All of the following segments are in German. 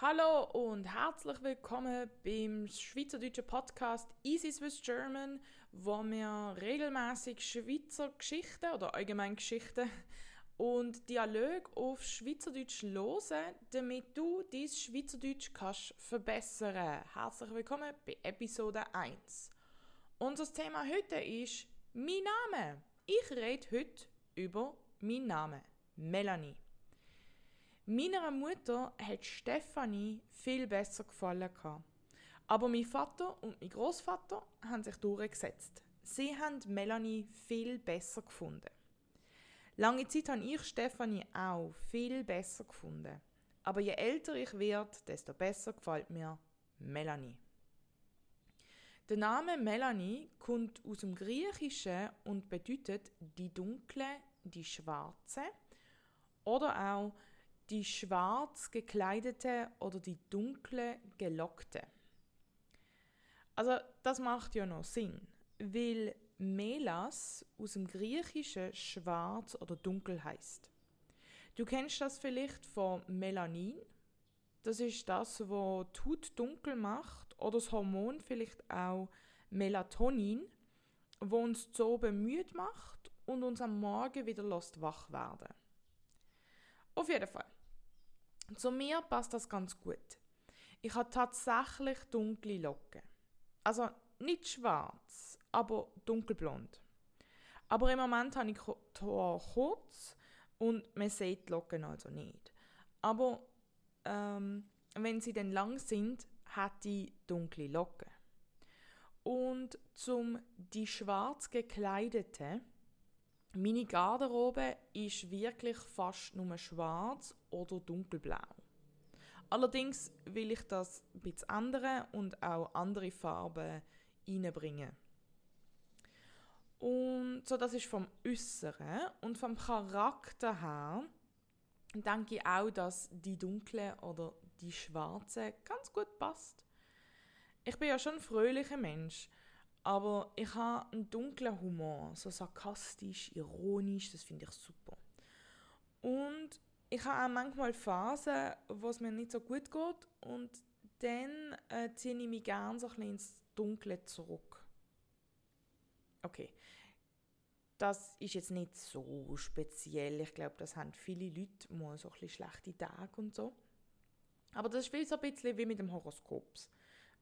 Hallo und herzlich willkommen beim schweizerdeutschen Podcast Easy Swiss German, wo wir regelmäßig Schweizer Geschichten oder allgemein Geschichten und Dialog auf Schweizerdeutsch hören, damit du dein Schweizerdeutsch kannst verbessern. Herzlich willkommen bei Episode 1. Unser Thema heute ist mein Name. Ich rede heute über meinen Namen, Melanie. Meiner Mutter hat Stefanie viel besser gefallen. Aber mein Vater und mein Großvater haben sich durchgesetzt. Sie haben Melanie viel besser gefunden. Lange Zeit habe ich Stefanie auch viel besser gefunden. Aber je älter ich werde, desto besser gefällt mir Melanie. Der Name Melanie kommt aus dem Griechischen und bedeutet die dunkle, die schwarze oder auch die schwarz gekleidete oder die dunkle gelockte. Also das macht ja noch Sinn, weil Melas aus dem Griechischen schwarz oder dunkel heißt. Du kennst das vielleicht von Melanin. Das ist das, was die Haut dunkel macht oder das Hormon vielleicht auch Melatonin, wo uns zu oben müde macht und uns am Morgen wieder lässt wach werden. Auf jeden Fall. Zu mir passt das ganz gut. Ich habe tatsächlich dunkle Locken. Also nicht schwarz, aber dunkelblond. Aber im Moment habe ich die Haare kurz und man sieht die Locken also nicht. Aber ähm, wenn sie dann lang sind, hat die dunkle Locken. Und zum die schwarz gekleidete meine Garderobe ist wirklich fast nur schwarz oder dunkelblau. Allerdings will ich das ein bisschen ändern und auch andere Farben reinbringen. Und so, das ist vom Äußeren und vom Charakter her denke ich auch, dass die dunkle oder die schwarze ganz gut passt. Ich bin ja schon ein fröhlicher Mensch aber ich habe einen dunklen Humor, so sarkastisch, ironisch, das finde ich super. Und ich habe auch manchmal Phasen, wo es mir nicht so gut geht und dann äh, ziehe ich mich gerne so ein ins Dunkle zurück. Okay, das ist jetzt nicht so speziell. Ich glaube, das haben viele Leute mal so ein schlechte Tage und so. Aber das ist wie so ein bisschen wie mit dem Horoskop.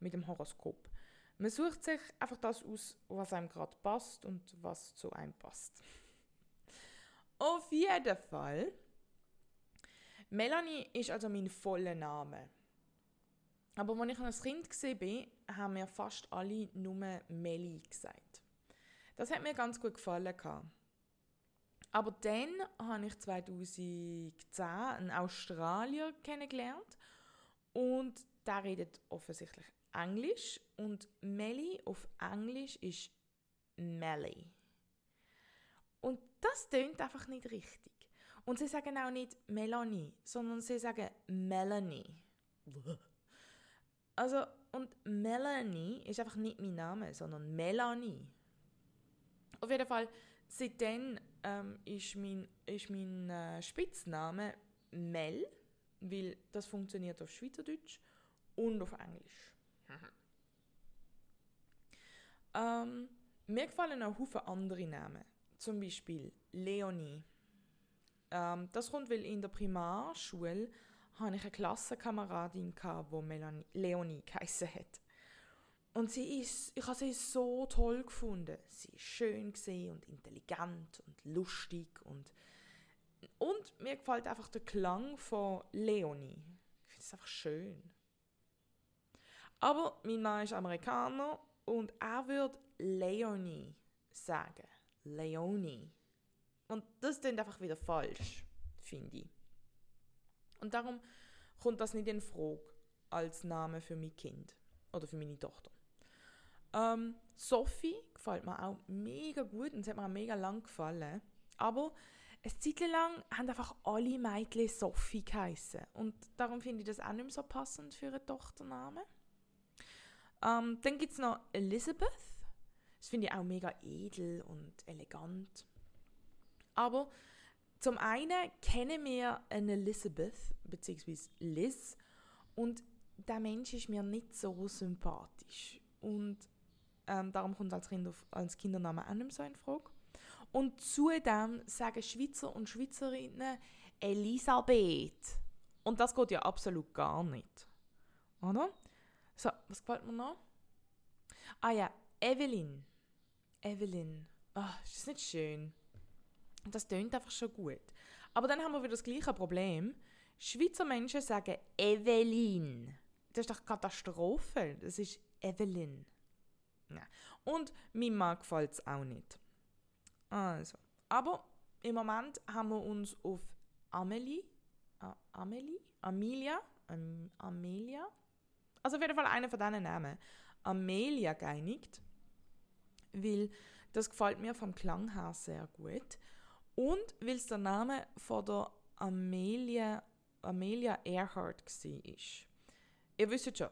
Mit dem Horoskop. Man sucht sich einfach das aus, was einem gerade passt und was zu einem passt. Auf jeden Fall. Melanie ist also mein voller Name. Aber als ich als Kind war, haben mir fast alle nur Melly gesagt. Das hat mir ganz gut gefallen. Aber dann habe ich 2010 einen Australier kennengelernt und der redet offensichtlich Englisch und Melly auf Englisch ist Melly. Und das tönt einfach nicht richtig. Und sie sagen auch nicht Melanie, sondern sie sagen Melanie. Also, und Melanie ist einfach nicht mein Name, sondern Melanie. Auf jeden Fall, seitdem ähm, ist mein, ist mein äh, Spitzname Mel, weil das funktioniert auf Schweizerdeutsch und auf Englisch. Ähm, mir gefallen auch viele andere Namen. Zum Beispiel Leonie. Ähm, das kommt, weil in der Primarschule hatte ich eine Klassenkameradin, die Melanie, Leonie geheissen hat. Und sie ist, ich habe sie so toll gefunden. Sie war schön und intelligent und lustig und und mir gefällt einfach der Klang von Leonie. Ich finde es einfach schön. Aber mein Mann ist Amerikaner und er würde Leonie sagen. Leonie. Und das klingt einfach wieder falsch, finde ich. Und darum kommt das nicht in Frage als Name für mein Kind oder für meine Tochter. Ähm, Sophie gefällt mir auch mega gut und es hat mir auch mega lang gefallen. Aber eine Zeit lang haben einfach alle Mädchen Sophie geheißen. Und darum finde ich das auch nicht mehr so passend für einen Tochternamen. Ähm, dann gibt es noch Elizabeth. Das finde ich auch mega edel und elegant. Aber zum einen kennen wir eine Elizabeth, beziehungsweise Liz, Und der Mensch ist mir nicht so sympathisch. Und ähm, darum kommt als, kind auf, als Kindername auch nicht so in Frage. Und zudem sagen Schweizer und Schweizerinnen Elisabeth. Und das geht ja absolut gar nicht. Oder? So, was gefällt mir noch? Ah ja, Evelyn. Evelyn. Ach, ist das nicht schön? Das tönt einfach schon gut. Aber dann haben wir wieder das gleiche Problem. Schweizer Menschen sagen Evelyn. Das ist doch Katastrophe. Das ist Evelyn. Ja. Und mir mag gefällt es auch nicht. Also. Aber im Moment haben wir uns auf Amelie, äh, Amelie, Amelia, ähm, Amelia, also auf jeden Fall einer von diesen Namen, Amelia geeinigt, weil das gefällt mir vom Klang her sehr gut und weil es der Name von der Amelia, Amelia Earhart war. Ihr wisst schon,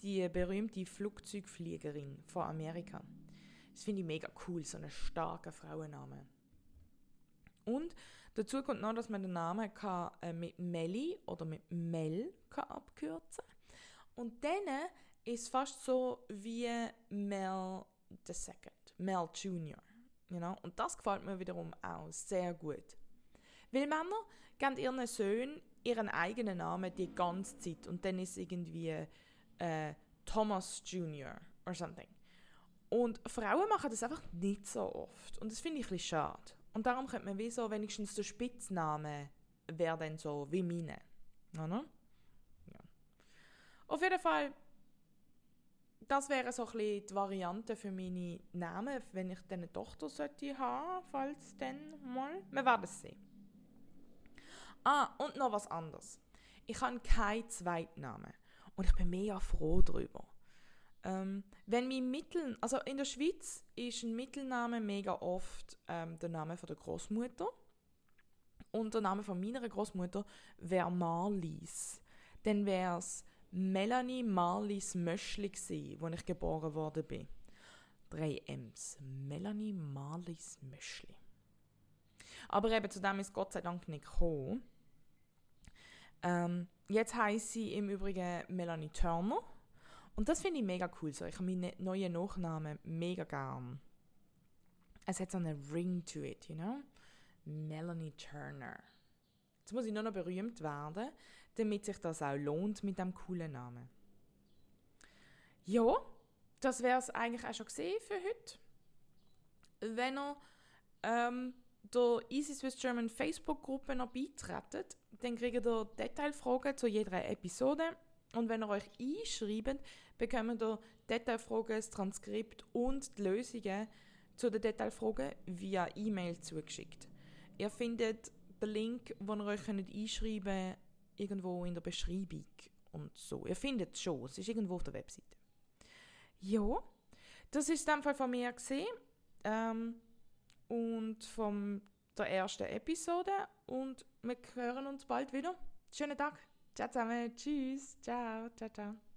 die berühmte Flugzeugfliegerin von Amerika. Das finde ich mega cool, so einen starken Frauenname. Und dazu kommt noch, dass man den Namen kann, äh, mit Melly oder mit Mel kann abkürzen Und dann ist fast so wie Mel II, Mel Junior. You know? Und das gefällt mir wiederum auch sehr gut. Weil Männer geben ihren Söhnen ihren eigenen Namen die ganze Zeit und dann ist irgendwie äh, Thomas Junior or something. Und Frauen machen das einfach nicht so oft. Und das finde ich ein bisschen schade. Und darum könnte man wie so wenigstens der Spitzname wäre dann so wie meine. Oder? Auf jeden Fall, das wäre so ein bisschen die Variante für meine Namen, wenn ich dann eine Tochter sollte haben, falls dann mal. Wir werden es sehen. Ah, und noch was anderes. Ich habe keinen Zweitnamen. Und ich bin mega froh darüber. Ähm, wenn mein Mittel, also in der Schweiz ist ein Mittelname mega oft ähm, der Name von der Großmutter und der Name von meiner Großmutter wäre Marlies. Dann wäre es Melanie Marlies Möschli wo ich geboren bin. Drei M's. Melanie Marlies Möschli. Aber eben zu dem ist Gott sei Dank nicht gekommen. Ähm, jetzt heiße sie im Übrigen Melanie Turner und das finde ich mega cool. So. Ich habe meinen neuen Nachnamen mega gern. Es hat so einen Ring to it, you know? Melanie Turner. Jetzt muss ich nur noch berühmt werden, damit sich das auch lohnt mit dem coolen Namen. Ja, das wäre es eigentlich auch schon gesehen für heute. Wenn ihr ähm, der Easy Swiss German Facebook-Gruppe noch beitretet, dann kriegt ihr Detailfragen zu jeder Episode und wenn ihr euch einschreibt, bekommt ihr Detailfragen, das Transkript und die Lösungen zu den Detailfragen via E-Mail zugeschickt. Ihr findet den Link, wo ihr euch einschreiben könnt, irgendwo in der Beschreibung und so. Ihr findet es schon, es ist irgendwo auf der Webseite. Ja, das ist in Fall von mir gesehen ähm, und von der ersten Episode und wir hören uns bald wieder. Schönen Tag! Ciao zusammen. Tschüss. Ciao. Ciao, ciao.